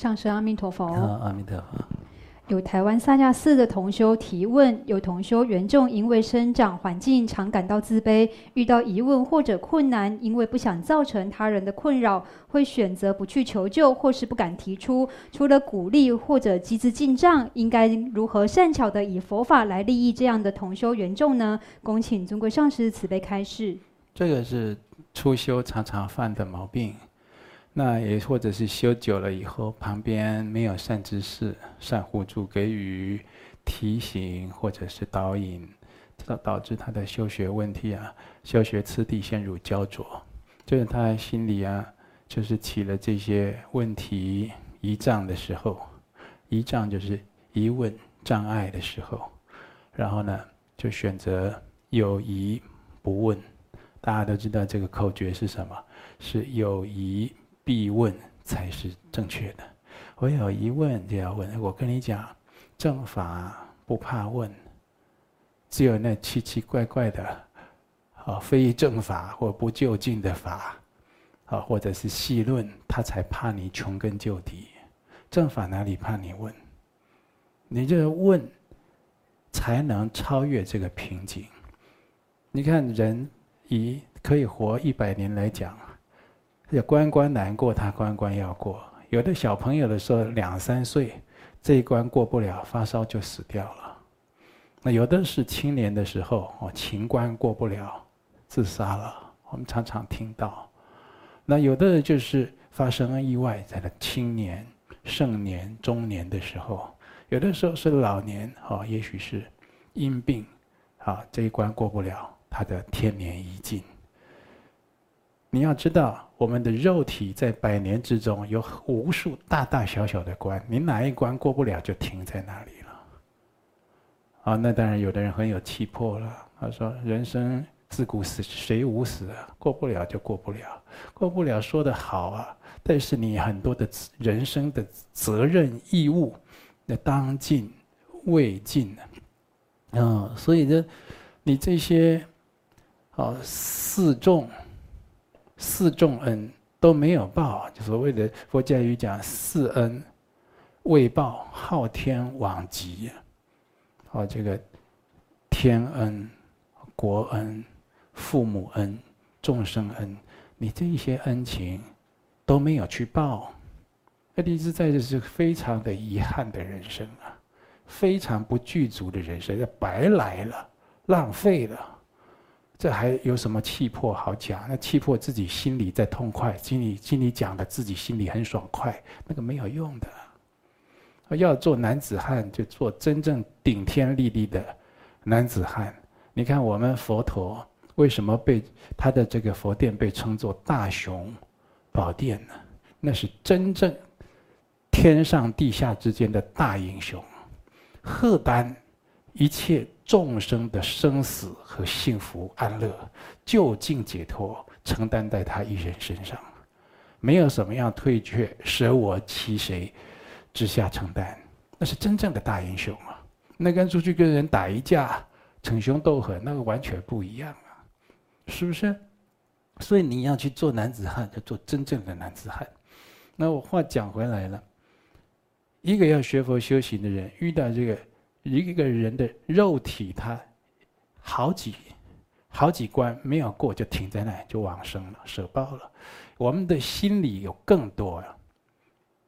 上师阿弥陀佛。阿弥陀佛。有台湾萨迦寺的同修提问：有同修原众因为生长环境常感到自卑，遇到疑问或者困难，因为不想造成他人的困扰，会选择不去求救，或是不敢提出。除了鼓励或者积资进账，应该如何善巧的以佛法来利益这样的同修缘众呢？恭请尊贵上师慈悲开示。这个是初修常常犯的毛病。那也或者是修久了以后，旁边没有善知识、善护助给予提醒或者是导引，导导致他的修学问题啊，修学次第陷入焦灼，就是他心里啊，就是起了这些问题疑障的时候，疑障就是疑问障碍的时候，然后呢，就选择有疑不问。大家都知道这个口诀是什么？是有疑。必问才是正确的。我有疑问就要问。我跟你讲，正法不怕问，只有那奇奇怪怪的，啊，非正法或不就近的法，啊，或者是细论，他才怕你穷根究底。正法哪里怕你问？你这问，才能超越这个瓶颈。你看，人以可以活一百年来讲。要关关难过，他关关要过。有的小朋友的时候两三岁，这一关过不了，发烧就死掉了。那有的是青年的时候，哦，情关过不了，自杀了。我们常常听到。那有的就是发生了意外，在了青年、盛年、中年的时候，有的时候是老年，哦，也许是因病，啊，这一关过不了，他的天年已尽。你要知道，我们的肉体在百年之中有无数大大小小的关，你哪一关过不了就停在那里了。啊，那当然，有的人很有气魄了。他说：“人生自古死谁无死啊？过不了就过不了，过不了说得好啊。但是你很多的人生的责任义务，那当尽未尽呢？嗯，所以呢，你这些啊四众。”四重恩都没有报，就所谓的佛教语讲四恩未报，昊天罔极。哦，这个天恩、国恩、父母恩、众生恩，你这一些恩情都没有去报，那你实在这是非常的遗憾的人生啊，非常不具足的人生，要白来了，浪费了。这还有什么气魄好讲？那气魄自己心里在痛快，心里心里讲的自己心里很爽快，那个没有用的。要做男子汉，就做真正顶天立地的男子汉。你看我们佛陀为什么被他的这个佛殿被称作大雄宝殿呢？那是真正天上地下之间的大英雄，荷担一切。众生的生死和幸福安乐，究竟解脱，承担在他一人身上，没有什么样退却，舍我其谁之下承担，那是真正的大英雄啊！那跟出去跟人打一架，逞凶斗狠，那个完全不一样啊，是不是？所以你要去做男子汉，就做真正的男子汉。那我话讲回来了，一个要学佛修行的人，遇到这个。一个人的肉体，他好几好几关没有过，就停在那，就往生了，舍报了。我们的心里有更多呀。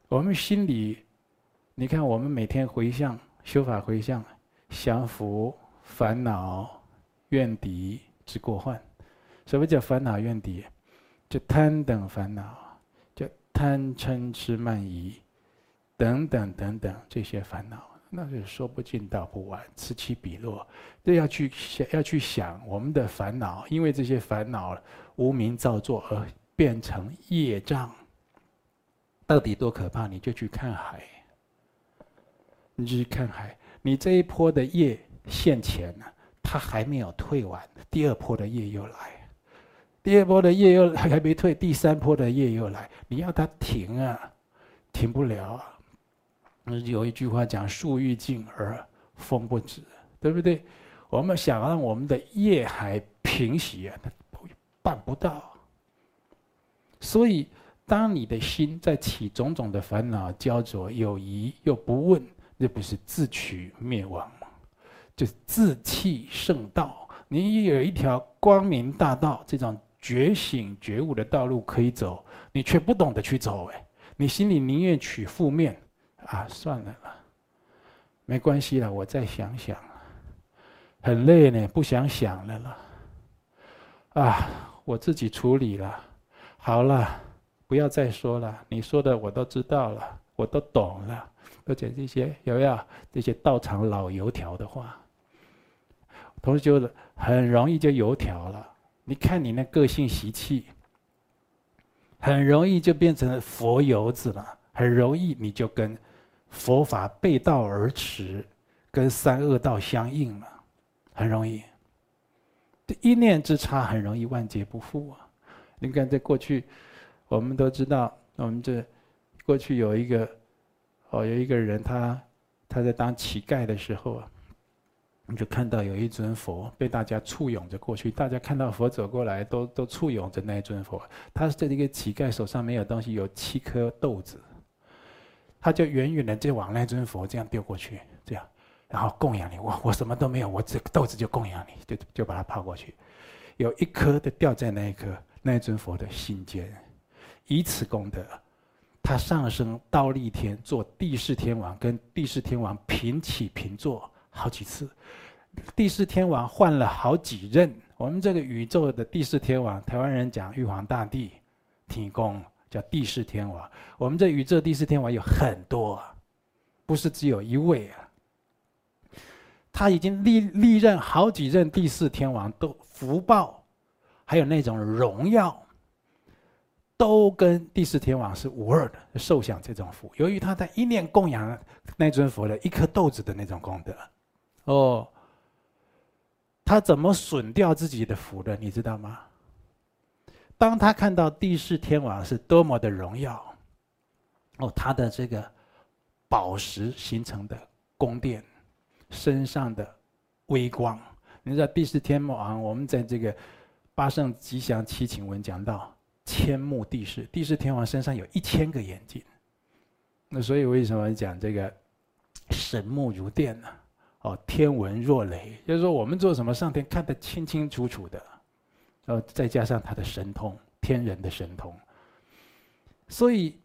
我们心里，你看，我们每天回向修法回向，降伏烦恼怨敌之过患。什么叫烦恼怨敌？就贪等烦恼，就贪嗔痴慢疑等等等等这些烦恼。那是说不尽道不完，此起彼落，都要去想，要去想我们的烦恼，因为这些烦恼无明造作而变成业障，到底多可怕？你就去看海，你就去看海，你这一波的业现前呢，它还没有退完，第二波的业又来，第二波的业又还没退，第三波的业又来，你要它停啊，停不了啊。有一句话讲“树欲静而风不止”，对不对？我们想让我们的业海平息啊，办不到。所以，当你的心在起种种的烦恼焦灼，有疑又不问，那不是自取灭亡吗？就是自弃圣道。你有一条光明大道，这种觉醒觉悟的道路可以走，你却不懂得去走，哎，你心里宁愿取负面，啊，算了啦，没关系了，我再想想，很累呢，不想想了啦，啊，我自己处理了，好了，不要再说了，你说的我都知道了，我都懂了，而且这些有没有这些道场老油条的话？同时就很容易就油条了。你看你那个性习气，很容易就变成佛油子了。很容易你就跟佛法背道而驰，跟三恶道相应了。很容易，这一念之差，很容易万劫不复啊！你看，在过去，我们都知道，我们这过去有一个哦，有一个人他他在当乞丐的时候啊。你就看到有一尊佛被大家簇拥着过去，大家看到佛走过来，都都簇拥着那尊佛。他是这一个乞丐，手上没有东西，有七颗豆子，他就远远的就往那尊佛这样丢过去，这样，然后供养你。我我什么都没有，我这个豆子就供养你，就就把它抛过去，有一颗的掉在那一颗那一尊佛的心间，以此功德，他上升到立天做帝释天王，跟帝释天王平起平坐。好几次，帝释天王换了好几任。我们这个宇宙的帝释天王，台湾人讲玉皇大帝，天公叫帝释天王。我们这宇宙帝释天王有很多啊，不是只有一位啊。他已经历历任好几任帝释天王，都福报，还有那种荣耀，都跟帝释天王是无二的，受享这种福。由于他在一念供养那尊佛的一颗豆子的那种功德。哦，他怎么损掉自己的福的？你知道吗？当他看到帝释天王是多么的荣耀，哦，他的这个宝石形成的宫殿，身上的微光，你知道帝释天王，我们在这个八圣吉祥七请文讲到，千目帝释，帝释天王身上有一千个眼睛，那所以为什么讲这个神目如电呢？哦，天文若雷，就是说我们做什么，上天看得清清楚楚的，然后再加上他的神通，天人的神通，所以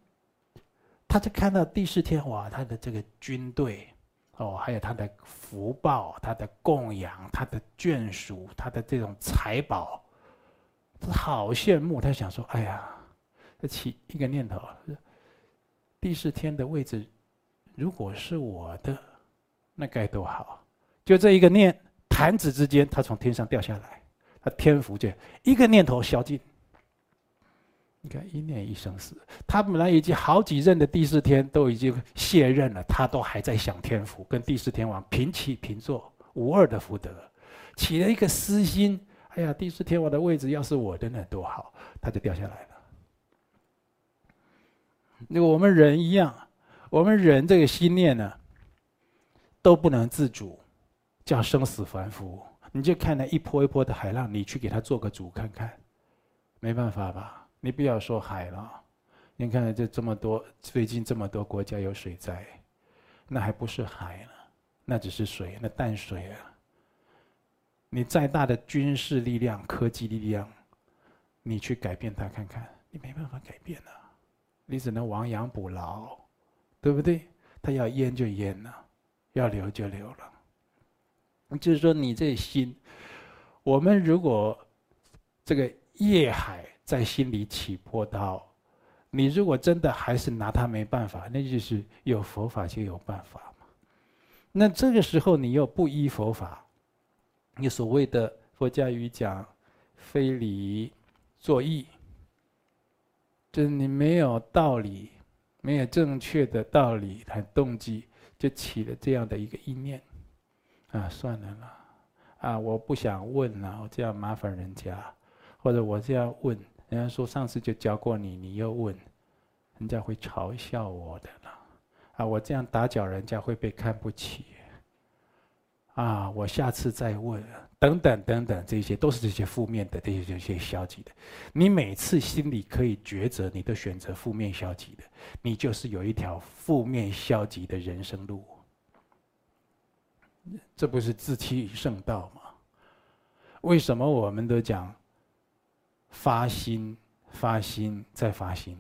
他就看到帝释天哇他的这个军队，哦，还有他的福报，他的供养，他的眷属，他的这种财宝，他好羡慕。他想说：“哎呀，他起一个念头，第四天的位置，如果是我的。”那该多好！就这一个念，弹指之间，他从天上掉下来，天福界一个念头消尽。你看一念一生死，他本来已经好几任的帝释天都已经卸任了，他都还在享天福，跟帝释天王平起平坐，无二的福德。起了一个私心，哎呀，帝释天王的位置要是我的那多好，他就掉下来了。那我们人一样，我们人这个心念呢？都不能自主，叫生死凡夫。你就看那一波一波的海浪，你去给他做个主看看，没办法吧？你不要说海了，你看这这么多，最近这么多国家有水灾，那还不是海呢？那只是水，那淡水啊。你再大的军事力量、科技力量，你去改变它看看，你没办法改变啊。你只能亡羊补牢，对不对？他要淹就淹了。要留就留了，就是说你这心，我们如果这个业海在心里起波涛，你如果真的还是拿它没办法，那就是有佛法就有办法嘛。那这个时候你又不依佛法，你所谓的佛家语讲非理作意，就是你没有道理，没有正确的道理和动机。就起了这样的一个意念，啊，算了啦，啊，我不想问了，我这样麻烦人家，或者我这样问，人家说上次就教过你，你又问，人家会嘲笑我的啦，啊，我这样打搅人家会被看不起，啊，我下次再问，等等等等，这些都是这些负面的，这些这些消极的。你每次心里可以抉择，你都选择负面消极的，你就是有一条负面消极的人生路。这不是自欺圣道吗？为什么我们都讲发心、发心再发心？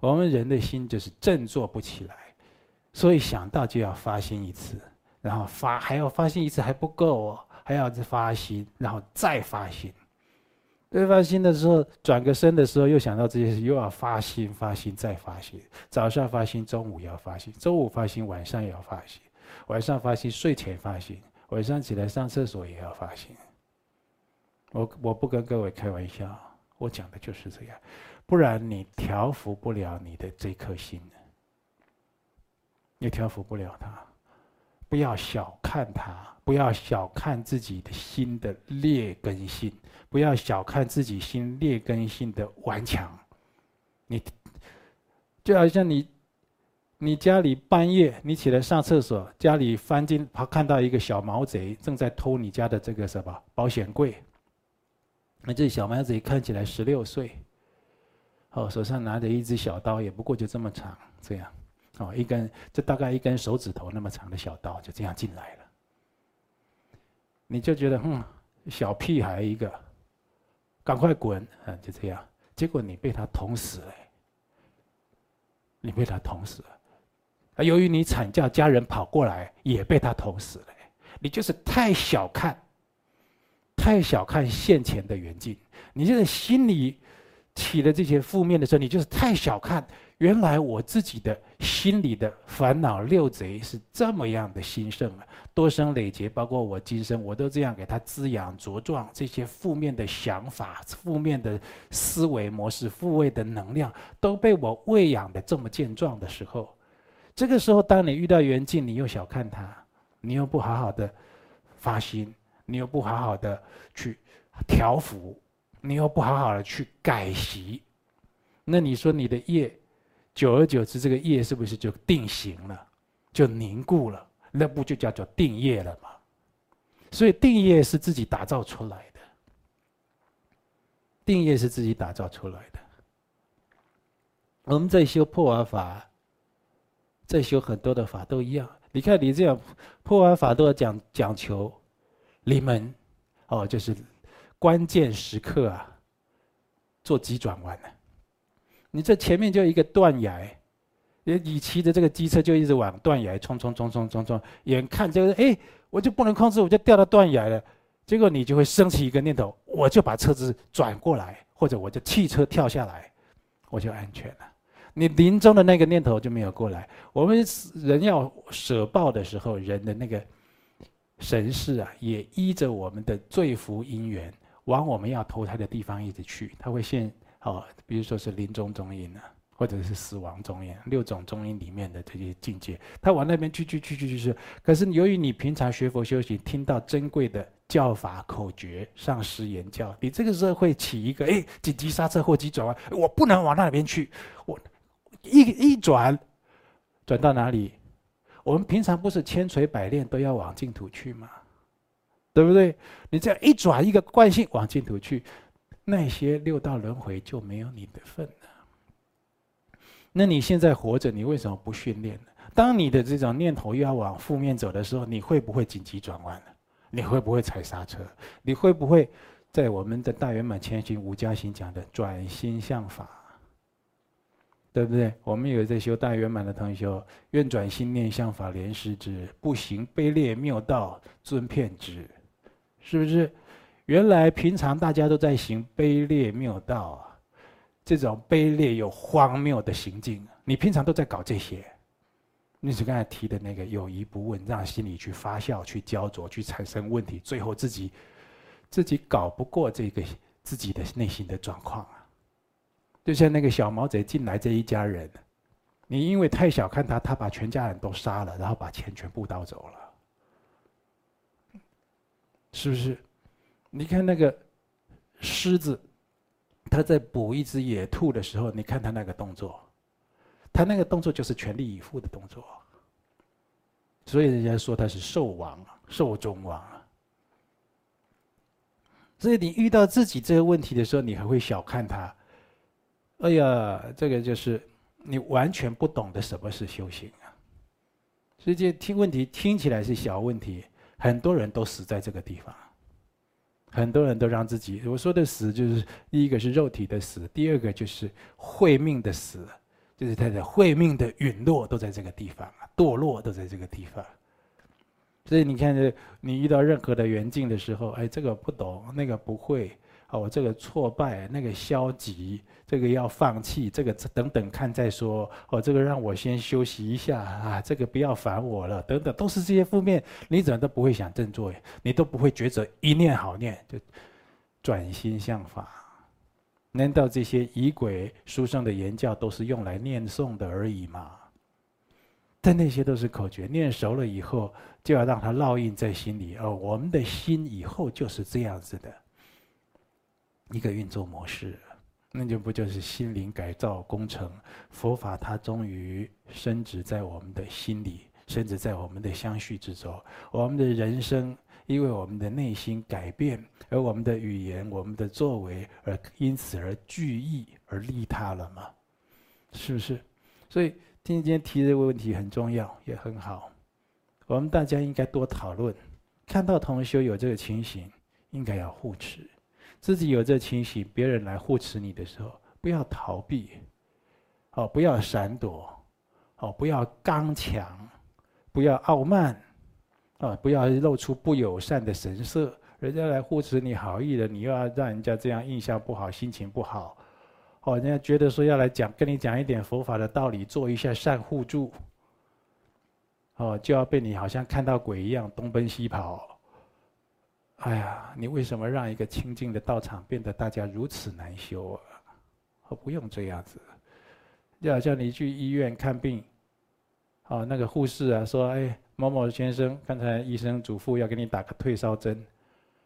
我们人的心就是振作不起来，所以想到就要发心一次，然后发还要发心一次还不够哦，还要再发心，然后再发心。再发心的时候，转个身的时候又想到这些事，又要发心、发心再发心。早上发心，中午要发心，中午发心，晚上也要发心。晚上发心，睡前发心，晚上起来上厕所也要发心。我我不跟各位开玩笑，我讲的就是这样，不然你调服不了你的这颗心，你调服不了它。不要小看它，不要小看自己的心的劣根性，不要小看自己心劣根性的顽强。你就好像你。你家里半夜你起来上厕所，家里翻进，他看到一个小毛贼正在偷你家的这个什么保险柜。那这小毛贼看起来十六岁，哦，手上拿着一只小刀，也不过就这么长，这样，哦，一根，这大概一根手指头那么长的小刀，就这样进来了。你就觉得，哼，小屁孩一个，赶快滚，啊，就这样。结果你被他捅死了，你被他捅死了。由于你惨叫，家人跑过来，也被他捅死了。你就是太小看，太小看现前的缘境。你现在心里起了这些负面的时候，你就是太小看。原来我自己的心里的烦恼六贼是这么样的兴盛啊！多生累劫，包括我今生，我都这样给他滋养茁壮。这些负面的想法、负面的思维模式、负位的能量，都被我喂养的这么健壮的时候。这个时候，当你遇到缘境，你又小看它，你又不好好的发心，你又不好好的去调伏，你又不好好的去改习，那你说你的业，久而久之，这个业是不是就定型了，就凝固了？那不就叫做定业了吗？所以定业是自己打造出来的，定业是自己打造出来的。我们在修破瓦法。在修很多的法都一样，你看你这样破完法都要讲讲求临门，哦，就是关键时刻啊，做急转弯呢。你这前面就一个断崖，你你骑着这个机车就一直往断崖冲冲冲冲冲冲，眼看就是哎，我就不能控制，我就掉到断崖了。结果你就会升起一个念头，我就把车子转过来，或者我就汽车跳下来，我就安全了。你临终的那个念头就没有过来。我们人要舍报的时候，人的那个神识啊，也依着我们的罪福因缘，往我们要投胎的地方一直去。他会现哦，比如说是临终中阴啊，或者是死亡中阴，六种中阴里面的这些境界，他往那边去去去去去去。可是由于你平常学佛修行，听到珍贵的教法口诀、上师言教，你这个时候会起一个哎，紧急刹车或急转弯，我不能往那边去，我。一一转，转到哪里？我们平常不是千锤百炼都要往净土去吗？对不对？你这样一转，一个惯性往净土去，那些六道轮回就没有你的份了。那你现在活着，你为什么不训练呢？当你的这种念头又要往负面走的时候，你会不会紧急转弯呢？你会不会踩刹车？你会不会在我们的大圆满前行无家行讲的转心向法？对不对？我们有在修大圆满的同修，愿转心念向法莲师之，不行卑劣谬道尊骗之，是不是？原来平常大家都在行卑劣谬道啊，这种卑劣又荒谬的行径，你平常都在搞这些。你是刚才提的那个有疑不问，让心里去发酵、去焦灼、去产生问题，最后自己自己搞不过这个自己的内心的状况啊。就像那个小毛贼进来这一家人，你因为太小看他，他把全家人都杀了，然后把钱全部盗走了，是不是？你看那个狮子，他在捕一只野兔的时候，你看他那个动作，他那个动作就是全力以赴的动作，所以人家说他是兽王，兽中王。所以你遇到自己这个问题的时候，你还会小看它。哎呀，这个就是你完全不懂得什么是修行啊！所以这听问题听起来是小问题，很多人都死在这个地方。很多人都让自己，我说的死就是第一个是肉体的死，第二个就是慧命的死，就是他的慧命的陨落都在这个地方，堕落都在这个地方。所以你看，你遇到任何的缘境的时候，哎，这个不懂，那个不会。哦，这个挫败，那个消极，这个要放弃，这个等等看再说。哦，这个让我先休息一下啊，这个不要烦我了，等等，都是这些负面，你怎么都不会想振作，你都不会觉得一念好念就转心向法。难道这些仪轨书上的言教都是用来念诵的而已吗？但那些都是口诀，念熟了以后就要让它烙印在心里。哦，我们的心以后就是这样子的。一个运作模式，那就不就是心灵改造工程？佛法它终于深植在我们的心里，甚至在我们的相续之中。我们的人生因为我们的内心改变，而我们的语言、我们的作为，而因此而具义而利他了吗？是不是？所以今天提这个问题很重要，也很好。我们大家应该多讨论。看到同修有这个情形，应该要护持。自己有这情形，别人来护持你的时候，不要逃避，哦，不要闪躲，哦，不要刚强，不要傲慢，啊，不要露出不友善的神色。人家来护持你好意的，你又要让人家这样印象不好，心情不好，哦，人家觉得说要来讲跟你讲一点佛法的道理，做一下善互助，哦，就要被你好像看到鬼一样东奔西跑。哎呀，你为什么让一个清净的道场变得大家如此难修啊？我不用这样子，就好像你去医院看病，啊，那个护士啊说：“哎，某某先生，刚才医生嘱咐要给你打个退烧针，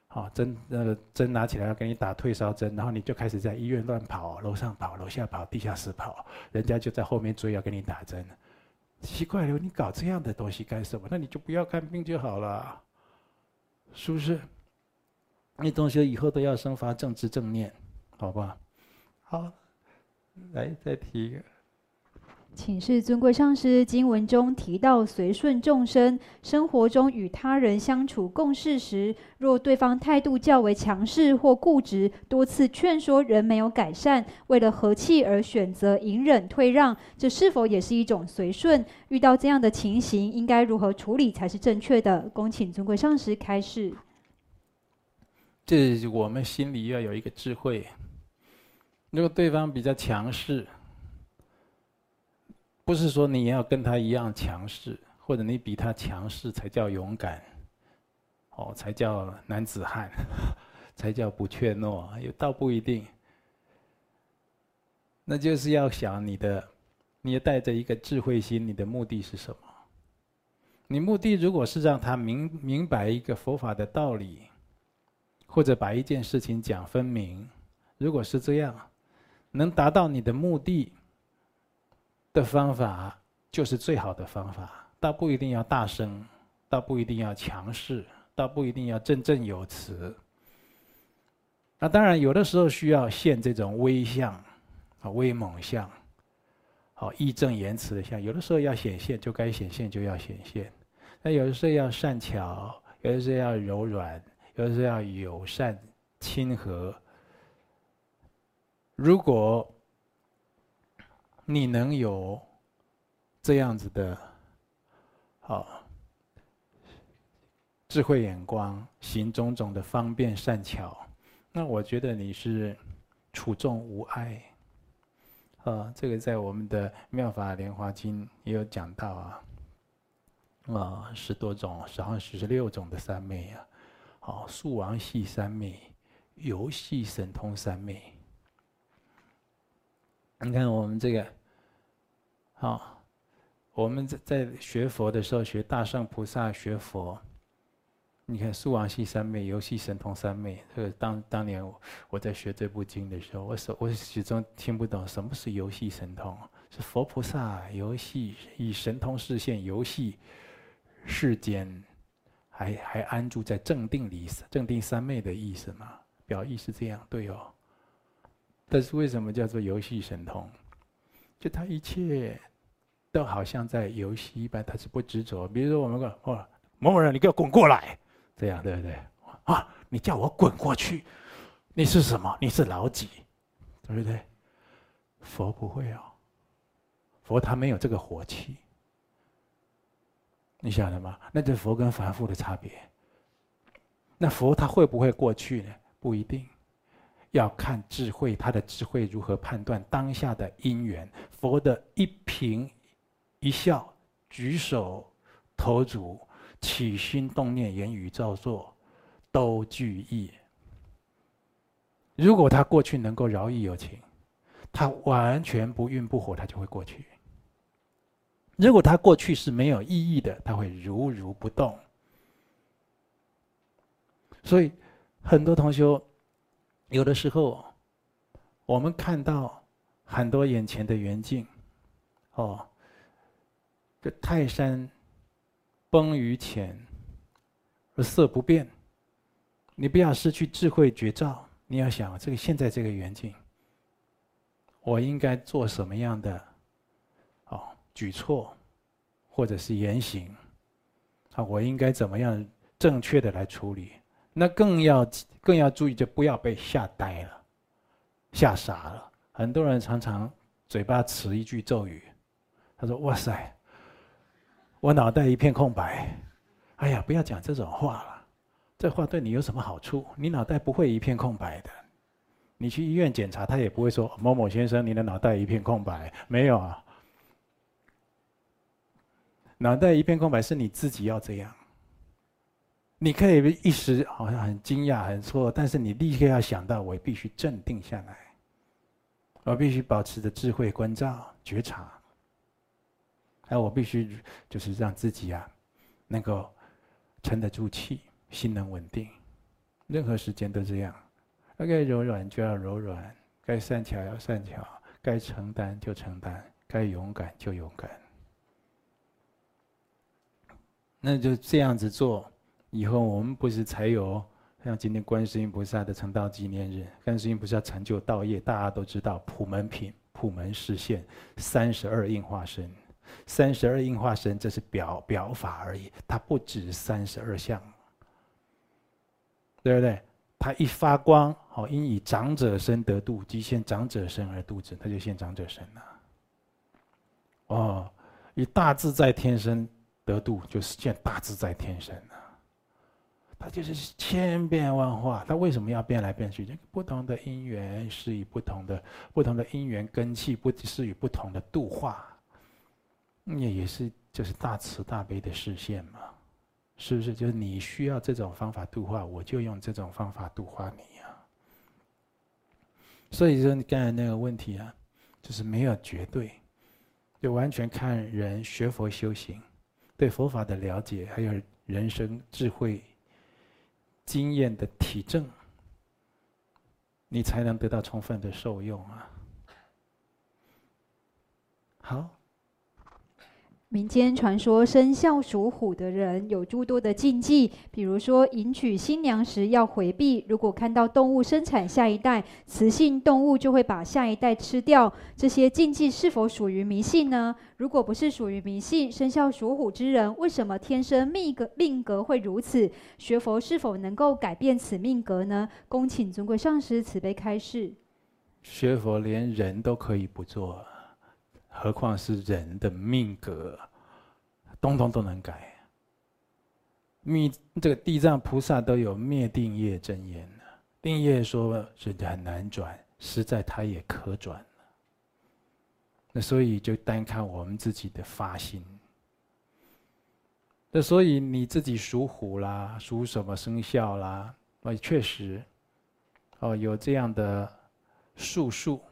啊，针那个针拿起来要给你打退烧针，然后你就开始在医院乱跑，楼上跑，楼下跑，地下室跑，人家就在后面追要给你打针，奇怪了，你搞这样的东西干什么？那你就不要看病就好了，是不是？”你同学以后都要生发正知正念，好不好？好，来再提一个。请示尊贵上师，经文中提到随顺众生，生活中与他人相处共事时，若对方态度较为强势或固执，多次劝说仍没有改善，为了和气而选择隐忍退让，这是否也是一种随顺？遇到这样的情形，应该如何处理才是正确的？恭请尊贵上师开示。这我们心里要有一个智慧。如果对方比较强势，不是说你要跟他一样强势，或者你比他强势才叫勇敢，哦，才叫男子汉，才叫不怯懦，也倒不一定。那就是要想你的，你要带着一个智慧心，你的目的是什么？你目的如果是让他明明白一个佛法的道理。或者把一件事情讲分明，如果是这样，能达到你的目的的方法，就是最好的方法。倒不一定要大声，倒不一定要强势，倒不一定要振振有词。那当然，有的时候需要现这种威相啊，威猛相，好义正言辞的相。有的时候要显现，就该显现就要显现。那有的时候要善巧，有的时候要柔软。就是要友善、亲和。如果你能有这样子的，好智慧眼光，行种种的方便善巧，那我觉得你是处众无碍。啊，这个在我们的《妙法莲华经》也有讲到啊，啊，十多种，好像十六种的三昧啊。好，素王系三昧，游戏神通三昧。你看我们这个，好，我们在在学佛的时候学大圣菩萨学佛，你看素王系三昧，游戏神通三昧。这个当当年我我在学这部经的时候，我始我始终听不懂什么是游戏神通，是佛菩萨游戏以神通示现游戏世间。还还安住在正定里，正定三昧的意思嘛？表意是这样，对哦。但是为什么叫做游戏神通？就他一切都好像在游戏一般，他是不执着。比如说我们说哦，某某人，你给我滚过来，这样对不对？啊，你叫我滚过去，你是什么？你是老几？对不对？佛不会哦，佛他没有这个火气。你晓得吗？那就是佛跟凡夫的差别。那佛他会不会过去呢？不一定，要看智慧，他的智慧如何判断当下的因缘。佛的一颦一笑、举手投足、起心动念、言语造作，都具义。如果他过去能够饶益有情，他完全不蕴不火，他就会过去。如果他过去是没有意义的，他会如如不动。所以，很多同学，有的时候，我们看到很多眼前的缘境，哦，这泰山崩于前而色不变。你不要失去智慧觉照，你要想这个现在这个缘境，我应该做什么样的？举措，或者是言行，啊，我应该怎么样正确的来处理？那更要更要注意，就不要被吓呆了，吓傻了。很多人常常嘴巴词一句咒语，他说：“哇塞，我脑袋一片空白。”哎呀，不要讲这种话了，这话对你有什么好处？你脑袋不会一片空白的。你去医院检查，他也不会说：“某某先生，你的脑袋一片空白。”没有啊。脑袋一片空白，是你自己要这样。你可以一时好像很惊讶、很错，但是你立刻要想到，我必须镇定下来，我必须保持着智慧关照、觉察，还有我必须就是让自己啊，能够沉得住气，心能稳定。任何时间都这样，该柔软就要柔软，该善巧要善巧，该承担就承担，该勇敢就勇敢。那就这样子做，以后我们不是才有像今天观世音菩萨的成道纪念日？观世音菩萨成就道业，大家都知道普门品、普门示现，三十二应化身，三十二应化身，这是表表法而已，它不止三十二相，对不对？它一发光，好，因以长者身得度，即现长者身而度之，它就现长者身了。哦，以大自在天身。得度就是见大自在天身啊，他就是千变万化，他为什么要变来变去？不同的因缘施以不同的不同的因缘根器，不施以不同的度化，也也是就是大慈大悲的示现嘛，是不是？就是你需要这种方法度化，我就用这种方法度化你呀。所以说，你刚才那个问题啊，就是没有绝对，就完全看人学佛修行。对佛法的了解，还有人生智慧经验的体证，你才能得到充分的受用啊！好。民间传说，生肖属虎的人有诸多的禁忌，比如说迎娶新娘时要回避，如果看到动物生产下一代，雌性动物就会把下一代吃掉。这些禁忌是否属于迷信呢？如果不是属于迷信，生肖属虎之人为什么天生命格命格会如此？学佛是否能够改变此命格呢？恭请尊贵上师慈悲开示。学佛连人都可以不做。何况是人的命格，通通都能改。密这个地藏菩萨都有灭定业真言呢，定业说是很难转，实在他也可转。那所以就单看我们自己的发心。那所以你自己属虎啦，属什么生肖啦？啊，确实，哦，有这样的术数。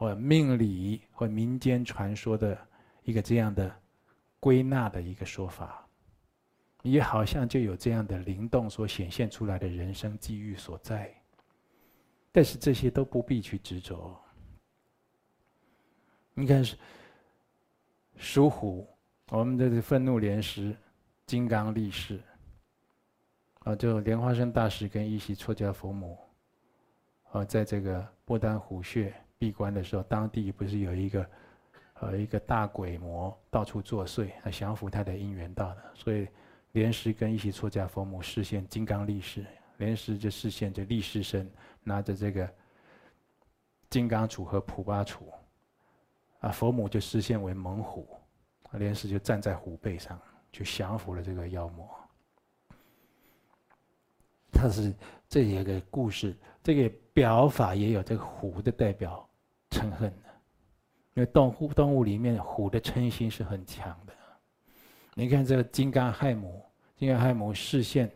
或命理或民间传说的一个这样的归纳的一个说法，也好像就有这样的灵动所显现出来的人生际遇所在。但是这些都不必去执着。你看，属虎，我们的愤怒莲师、金刚力士，啊，就莲花生大师跟一喜出家佛母，啊，在这个不丹虎穴闭关的时候，当地不是有一个，呃，一个大鬼魔到处作祟，来降服他的因缘道的，所以莲师跟一些出家佛母示现金刚力士，莲师就示现就力士身，拿着这个金刚杵和普巴杵，啊，佛母就示现为猛虎，莲师就站在虎背上，就降服了这个妖魔。他是这一个故事，这个表法也有这个虎的代表嗔恨的，因为动物动物里面虎的嗔心是很强的。你看这个金刚亥母，金刚亥母示现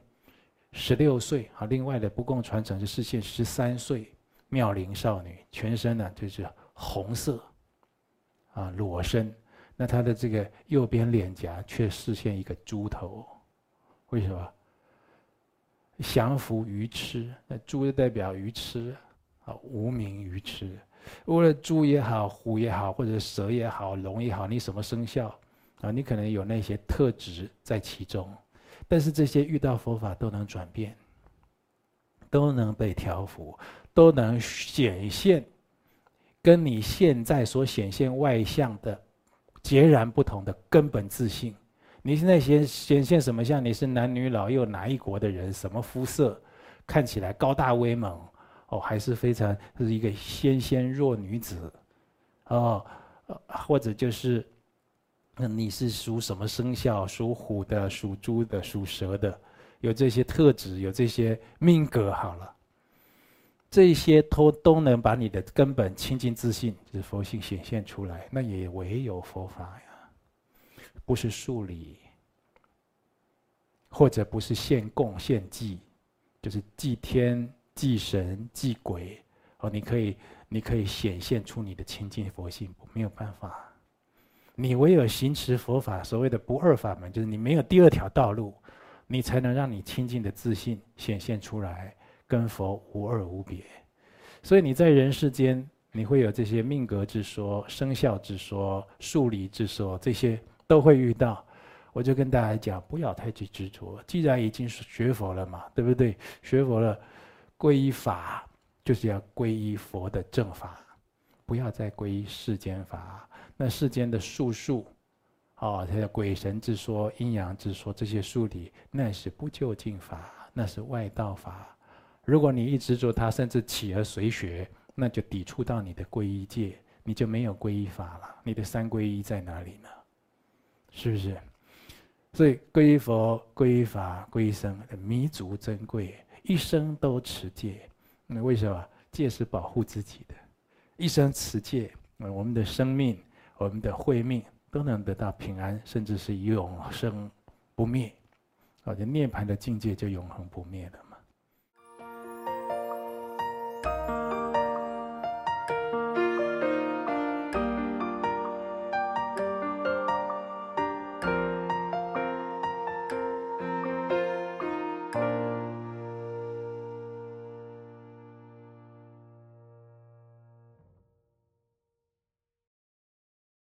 十六岁啊，另外的不共传承是示现十三岁妙龄少女，全身呢就是红色，啊裸身，那她的这个右边脸颊却示现一个猪头，为什么？降服愚痴，那猪就代表愚痴啊，无明愚痴。无论猪也好，虎也好，或者蛇也好，龙也好，你什么生肖啊？你可能有那些特质在其中，但是这些遇到佛法都能转变，都能被调伏，都能显现，跟你现在所显现外相的截然不同的根本自信。你现在显显现什么相？你是男女老幼哪一国的人？什么肤色？看起来高大威猛，哦，还是非常是一个纤纤弱女子，哦，或者就是，你是属什么生肖？属虎的、属猪的、属蛇的，有这些特质，有这些命格，好了，这些都都能把你的根本清净自信，就是佛性显现出来，那也唯有佛法呀。不是数理，或者不是献供献祭，就是祭天、祭神、祭鬼，哦，你可以，你可以显现出你的清净佛性，没有办法。你唯有行持佛法，所谓的不二法门，就是你没有第二条道路，你才能让你清净的自信显现出来，跟佛无二无别。所以你在人世间，你会有这些命格之说、生肖之说、数理之说这些。都会遇到，我就跟大家讲，不要太去执着。既然已经是学佛了嘛，对不对？学佛了，皈依法就是要皈依佛的正法，不要再皈依世间法。那世间的术数，哦，它的鬼神之说、阴阳之说这些术理，那是不究竟法，那是外道法。如果你一执着它，甚至起而随学，那就抵触到你的皈依戒，你就没有皈依法了。你的三皈依在哪里呢？是不是？所以皈依佛、皈依法、皈依僧，弥足珍贵，一生都持戒。那为什么？戒是保护自己的，一生持戒，我们的生命、我们的慧命都能得到平安，甚至是永生不灭。啊，这涅槃的境界就永恒不灭了。